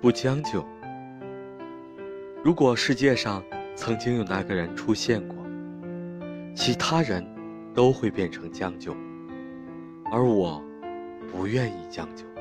不将就。如果世界上曾经有那个人出现过其他人都会变成将就而我不愿意将就。